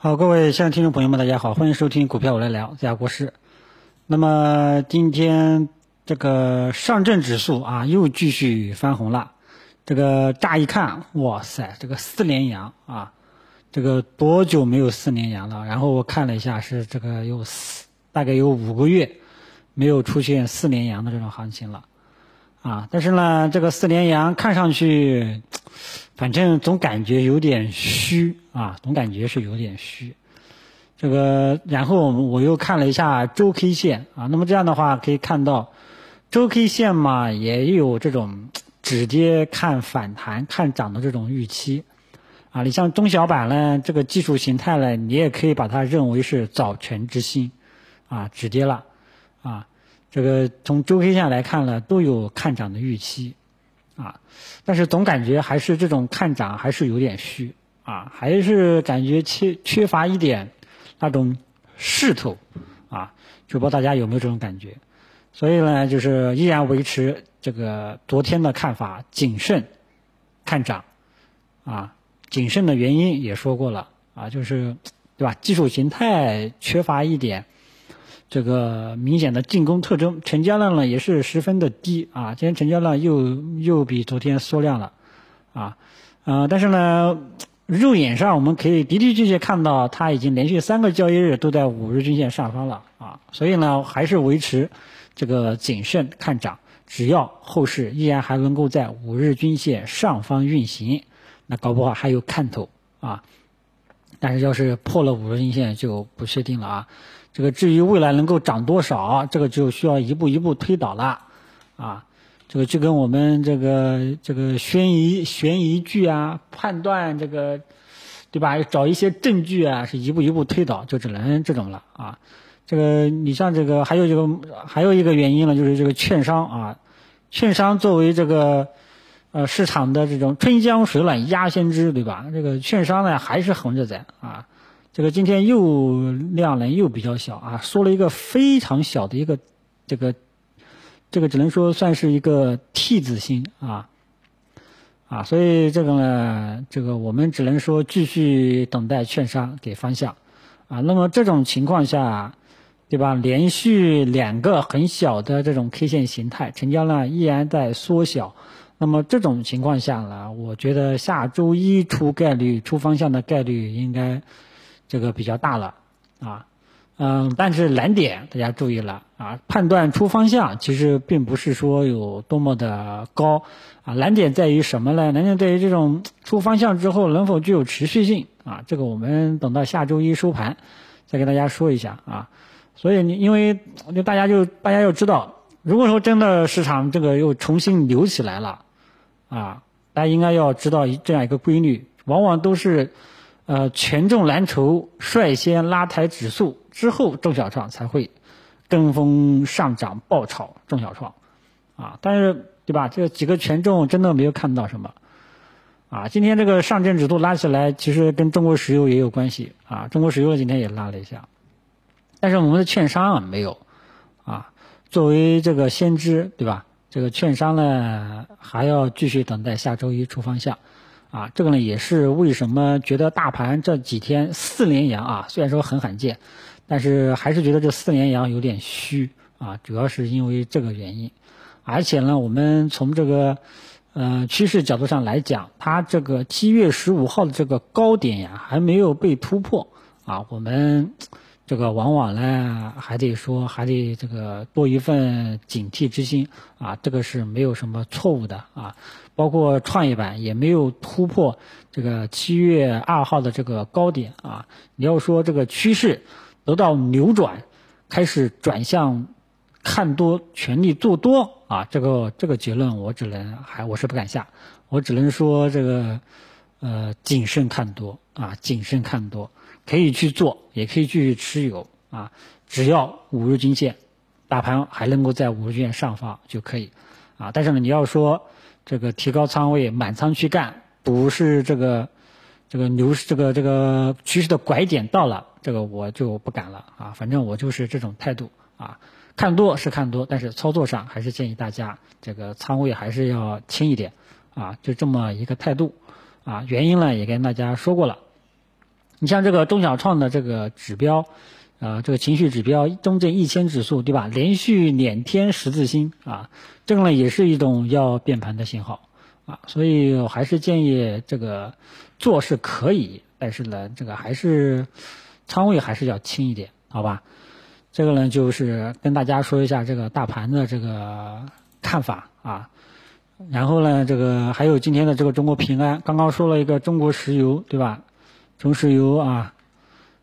好，各位现场听众朋友们，大家好，欢迎收听股票我来聊，这家国师。那么今天这个上证指数啊，又继续翻红了。这个乍一看，哇塞，这个四连阳啊，这个多久没有四连阳了？然后我看了一下，是这个有四，大概有五个月没有出现四连阳的这种行情了啊。但是呢，这个四连阳看上去。反正总感觉有点虚啊，总感觉是有点虚。这个，然后我又看了一下周 K 线啊，那么这样的话可以看到，周 K 线嘛也有这种直接看反弹、看涨的这种预期啊。你像中小板呢，这个技术形态呢，你也可以把它认为是早晨之星啊，止跌了啊。这个从周 K 线来看呢，都有看涨的预期。啊，但是总感觉还是这种看涨还是有点虚啊，还是感觉缺缺乏一点那种势头啊，就不知道大家有没有这种感觉？所以呢，就是依然维持这个昨天的看法，谨慎看涨啊，谨慎的原因也说过了啊，就是对吧？技术形态缺乏一点。这个明显的进攻特征，成交量呢也是十分的低啊，今天成交量又又比昨天缩量了，啊，呃，但是呢，肉眼上我们可以的的确确看到，它已经连续三个交易日都在五日均线上方了啊，所以呢，还是维持这个谨慎看涨，只要后市依然还能够在五日均线上方运行，那搞不好还有看头啊，但是要是破了五日均线就不确定了啊。这个至于未来能够涨多少，这个就需要一步一步推导了，啊，这个就跟我们这个这个悬疑悬疑剧啊，判断这个，对吧？找一些证据啊，是一步一步推导，就只能这种了啊。这个你像这个还有这个还有一个原因呢，就是这个券商啊，券商作为这个呃市场的这种春江水暖鸭先知，对吧？这个券商呢还是横着在啊。这个今天又量能又比较小啊，缩了一个非常小的一个这个这个只能说算是一个 T 字星啊啊，所以这个呢，这个我们只能说继续等待券商给方向啊。那么这种情况下，对吧？连续两个很小的这种 K 线形态，成交量依然在缩小。那么这种情况下呢，我觉得下周一出概率出方向的概率应该。这个比较大了，啊，嗯，但是难点大家注意了啊，判断出方向其实并不是说有多么的高，啊，难点在于什么呢？难点在于这种出方向之后能否具有持续性啊，这个我们等到下周一收盘再跟大家说一下啊。所以你因为就大家就大家要知道，如果说真的市场这个又重新流起来了，啊，大家应该要知道这样一个规律，往往都是。呃，权重蓝筹率先拉抬指数之后，中小创才会跟风上涨爆炒中小创，啊，但是对吧？这几个权重真的没有看到什么，啊，今天这个上证指数拉起来，其实跟中国石油也有关系，啊，中国石油今天也拉了一下，但是我们的券商啊没有，啊，作为这个先知，对吧？这个券商呢还要继续等待下周一出方向。啊，这个呢也是为什么觉得大盘这几天四连阳啊，虽然说很罕见，但是还是觉得这四连阳有点虚啊，主要是因为这个原因。而且呢，我们从这个呃趋势角度上来讲，它这个七月十五号的这个高点呀还没有被突破啊，我们这个往往呢还得说还得这个多一份警惕之心啊，这个是没有什么错误的啊。包括创业板也没有突破这个七月二号的这个高点啊！你要说这个趋势得到扭转，开始转向看多，全力做多啊！这个这个结论我只能还我是不敢下，我只能说这个呃谨慎看多啊，谨慎看多可以去做，也可以继续持有啊，只要五日均线大盘还能够在五日均线上方就可以啊！但是呢，你要说。这个提高仓位，满仓去干，不是这个这个牛市这个这个趋势的拐点到了，这个我就不敢了啊！反正我就是这种态度啊，看多是看多，但是操作上还是建议大家这个仓位还是要轻一点啊，就这么一个态度啊。原因呢也跟大家说过了你像这个中小创的这个指标，呃，这个情绪指标中证一千指数，对吧？连续两天十字星啊，这个呢也是一种要变盘的信号啊，所以我还是建议这个做是可以，但是呢，这个还是仓位还是要轻一点，好吧？这个呢就是跟大家说一下这个大盘的这个看法啊。然后呢，这个还有今天的这个中国平安，刚刚说了一个中国石油，对吧？中石油啊，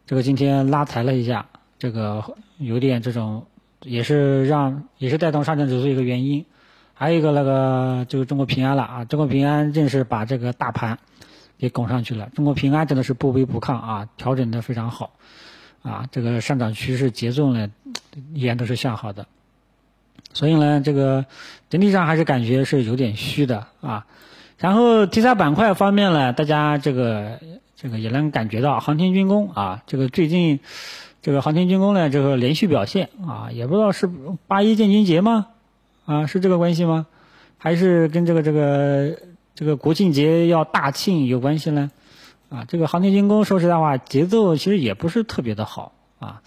这个今天拉抬了一下，这个有点这种，也是让也是带动上证指数一个原因。还有一个那个就是中国平安了啊，中国平安正是把这个大盘给拱上去了。中国平安真的是不卑不亢啊，调整的非常好啊，这个上涨趋势节奏呢依然都是向好的。所以呢，这个整体上还是感觉是有点虚的啊。然后题材板块方面呢，大家这个这个也能感觉到，航天军工啊，这个最近这个航天军工呢，这个连续表现啊，也不知道是八一建军节吗？啊，是这个关系吗？还是跟这个这个这个国庆节要大庆有关系呢？啊，这个航天军工说实在话，节奏其实也不是特别的好啊，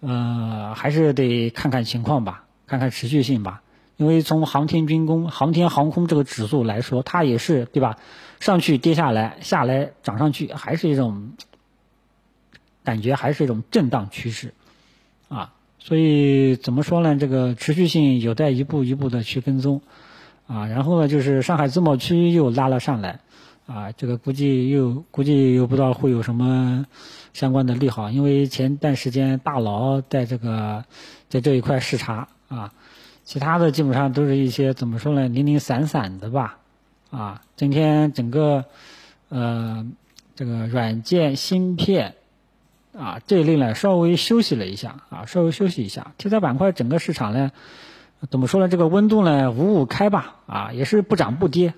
呃，还是得看看情况吧。看看持续性吧，因为从航天军工、航天航空这个指数来说，它也是对吧？上去跌下来，下来涨上去，还是一种感觉，还是一种震荡趋势啊。所以怎么说呢？这个持续性有待一步一步的去跟踪啊。然后呢，就是上海自贸区又拉了上来啊，这个估计又估计又不知道会有什么相关的利好，因为前段时间大佬在这个在这一块视察。啊，其他的基本上都是一些怎么说呢，零零散散的吧。啊，今天整个呃这个软件芯片啊这一类呢稍微休息了一下啊，稍微休息一下。题材板块整个市场呢怎么说呢？这个温度呢五五开吧，啊也是不涨不跌，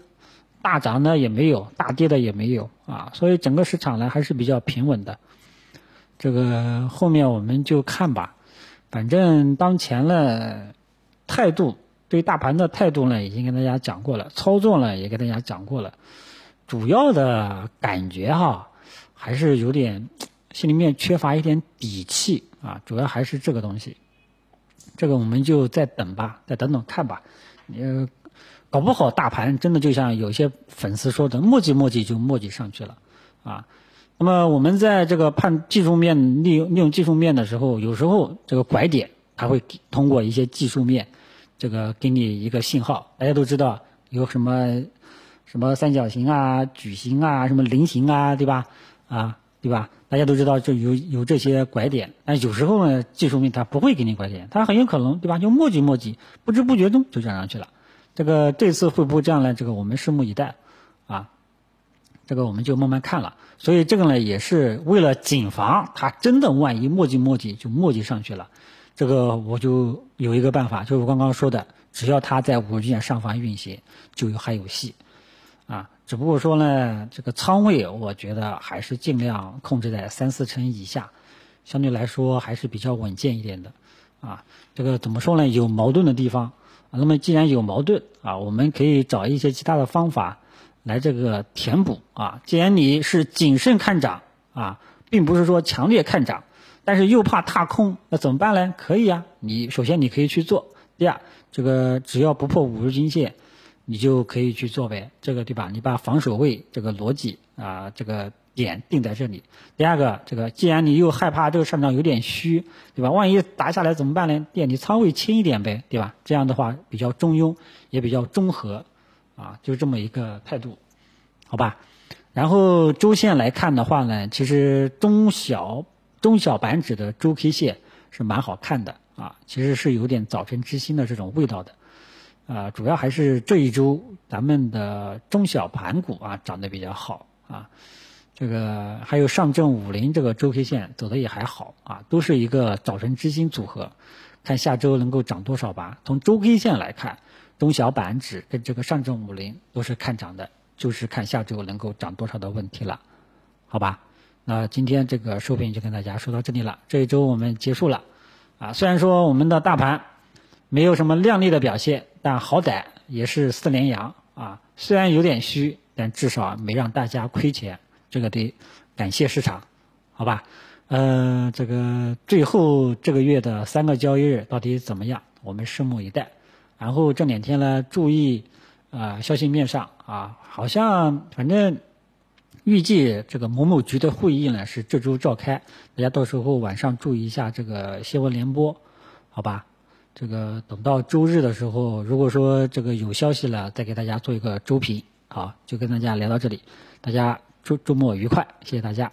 大涨呢也没有，大跌的也没有啊，所以整个市场呢还是比较平稳的。这个后面我们就看吧。反正当前呢，态度对大盘的态度呢，已经跟大家讲过了，操作呢也跟大家讲过了，主要的感觉哈，还是有点心里面缺乏一点底气啊，主要还是这个东西，这个我们就再等吧，再等等看吧，呃，搞不好大盘真的就像有些粉丝说的，磨叽磨叽就磨叽上去了，啊。那么我们在这个判技术面利用利用技术面的时候，有时候这个拐点它会通过一些技术面，这个给你一个信号。大家都知道有什么什么三角形啊、矩形啊、什么菱形啊，对吧？啊，对吧？大家都知道就有有这些拐点。但有时候呢，技术面它不会给你拐点，它很有可能对吧？就磨叽磨叽，不知不觉中就涨上去了。这个这次会不会这样呢？这个我们拭目以待啊。这个我们就慢慢看了，所以这个呢也是为了谨防它真的万一磨叽磨叽就磨叽上去了，这个我就有一个办法，就是我刚刚说的，只要它在五日线上方运行，就有还有戏，啊，只不过说呢，这个仓位我觉得还是尽量控制在三四成以下，相对来说还是比较稳健一点的，啊，这个怎么说呢？有矛盾的地方，那么既然有矛盾啊，我们可以找一些其他的方法。来这个填补啊！既然你是谨慎看涨啊，并不是说强烈看涨，但是又怕踏空，那怎么办呢？可以啊，你首先你可以去做。第二，这个只要不破五日均线，你就可以去做呗，这个对吧？你把防守位这个逻辑啊，这个点定在这里。第二个，这个既然你又害怕这个上涨有点虚，对吧？万一打下来怎么办呢？店你仓位轻一点呗，对吧？这样的话比较中庸，也比较中和。啊，就这么一个态度，好吧。然后周线来看的话呢，其实中小中小板指的周 K 线是蛮好看的啊，其实是有点早晨之星的这种味道的。啊，主要还是这一周咱们的中小盘股啊涨得比较好啊。这个还有上证五零这个周 K 线走的也还好啊，都是一个早晨之星组合，看下周能够涨多少吧。从周 K 线来看。中小板指跟这个上证五零都是看涨的，就是看下周能够涨多少的问题了，好吧？那今天这个收评就跟大家说到这里了，这一周我们结束了，啊，虽然说我们的大盘没有什么亮丽的表现，但好歹也是四连阳啊，虽然有点虚，但至少没让大家亏钱，这个得感谢市场好吧？呃，这个最后这个月的三个交易日到底怎么样？我们拭目以待。然后这两天呢，注意啊，消息面上啊，好像反正预计这个某某局的会议呢是这周召开，大家到时候晚上注意一下这个新闻联播，好吧？这个等到周日的时候，如果说这个有消息了，再给大家做一个周评。好，就跟大家聊到这里，大家周周末愉快，谢谢大家。